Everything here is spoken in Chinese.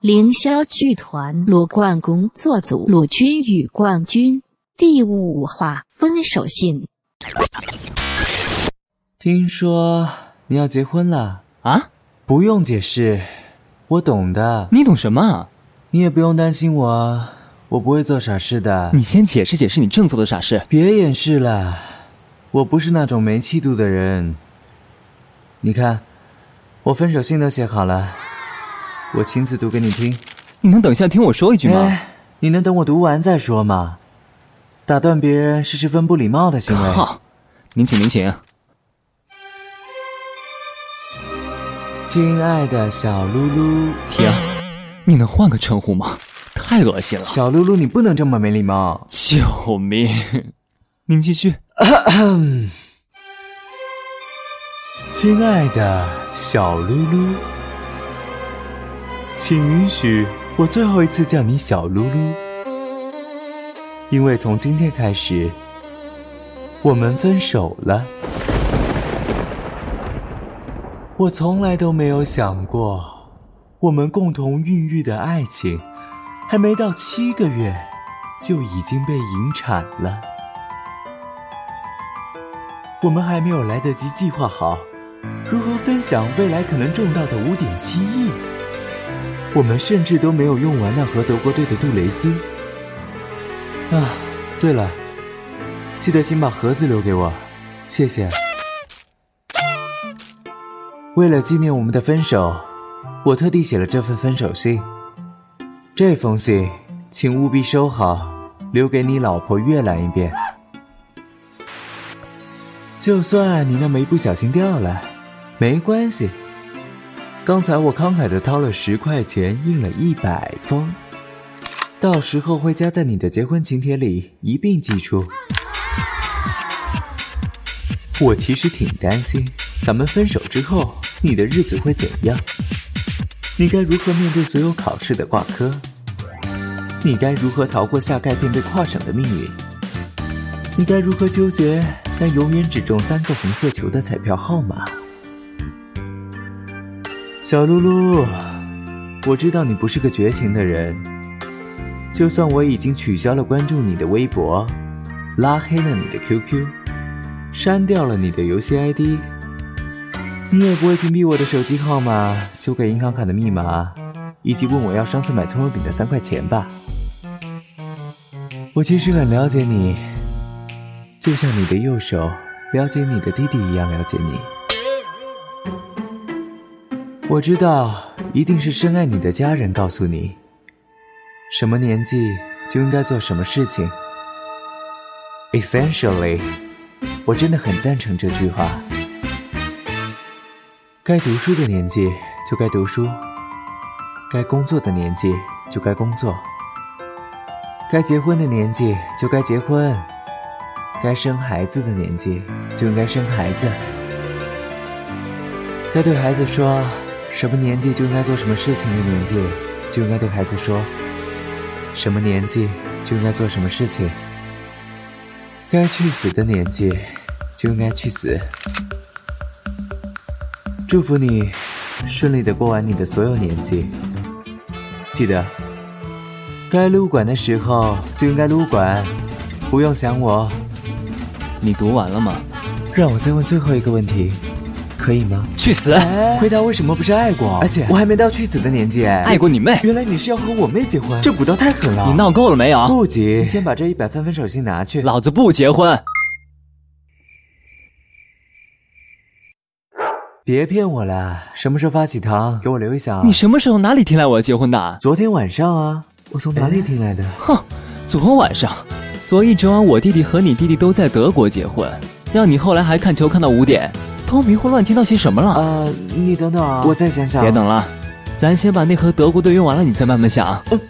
凌霄剧团罗冠工作组鲁军与冠军第五话分手信。听说你要结婚了啊？不用解释，我懂的。你懂什么？你也不用担心我，我不会做傻事的。你先解释解释你正做的傻事。别掩饰了，我不是那种没气度的人。你看，我分手信都写好了。我亲自读给你听，你能等一下听我说一句吗？你能等我读完再说吗？打断别人是十分不礼貌的行为。好，您请，您请。亲爱的小噜噜，停！你能换个称呼吗？太恶心了。小噜噜，你不能这么没礼貌。救命！您继续。亲爱的小露露。请允许我最后一次叫你小噜噜，因为从今天开始，我们分手了。我从来都没有想过，我们共同孕育的爱情，还没到七个月，就已经被引产了。我们还没有来得及计划好，如何分享未来可能中到的五点七亿。我们甚至都没有用完那盒德国队的杜蕾斯。啊，对了，记得请把盒子留给我，谢谢。为了纪念我们的分手，我特地写了这份分手信。这封信，请务必收好，留给你老婆阅览一遍。就算你那么一不小心掉了，没关系。刚才我慷慨的掏了十块钱，印了一百封，到时候会加在你的结婚请帖里一并寄出。我其实挺担心，咱们分手之后你的日子会怎样？你该如何面对所有考试的挂科？你该如何逃过下盖片被跨省的命运？你该如何纠结那永远只中三个红色球的彩票号码？小露露，我知道你不是个绝情的人。就算我已经取消了关注你的微博，拉黑了你的 QQ，删掉了你的游戏 ID，你也不会屏蔽我的手机号码、修改银行卡的密码，以及问我要上次买葱油饼的三块钱吧？我其实很了解你，就像你的右手了解你的弟弟一样了解你。我知道，一定是深爱你的家人告诉你，什么年纪就应该做什么事情。Essentially，我真的很赞成这句话。该读书的年纪就该读书，该工作的年纪就该工作，该结婚的年纪就该结婚，该生孩子的年纪就应该生孩子，该对孩子说。什么年纪就应该做什么事情的年纪，就应该对孩子说；什么年纪就应该做什么事情。该去死的年纪，就应该去死。祝福你，顺利的过完你的所有年纪。记得，该撸管的时候就应该撸管，不用想我。你读完了吗？让我再问最后一个问题。可以吗？去死！回答为什么不是爱过？而且我还没到去死的年纪哎！爱过你妹！原来你是要和我妹结婚？这补刀太狠了！你闹够了没有？不急，你先把这一百分分手信拿去。老子不结婚！别骗我了！什么时候发喜糖？给我留一下。你什么时候哪里听来我要结婚的？昨天晚上啊！我从哪里听来的？哼！昨晚上，昨一整晚我弟弟和你弟弟都在德国结婚，让你后来还看球看到五点。都迷糊乱听到些什么了？呃，你等等啊，我再想想。别等了，咱先把那盒德国队用完了，你再慢慢想。呃嘞，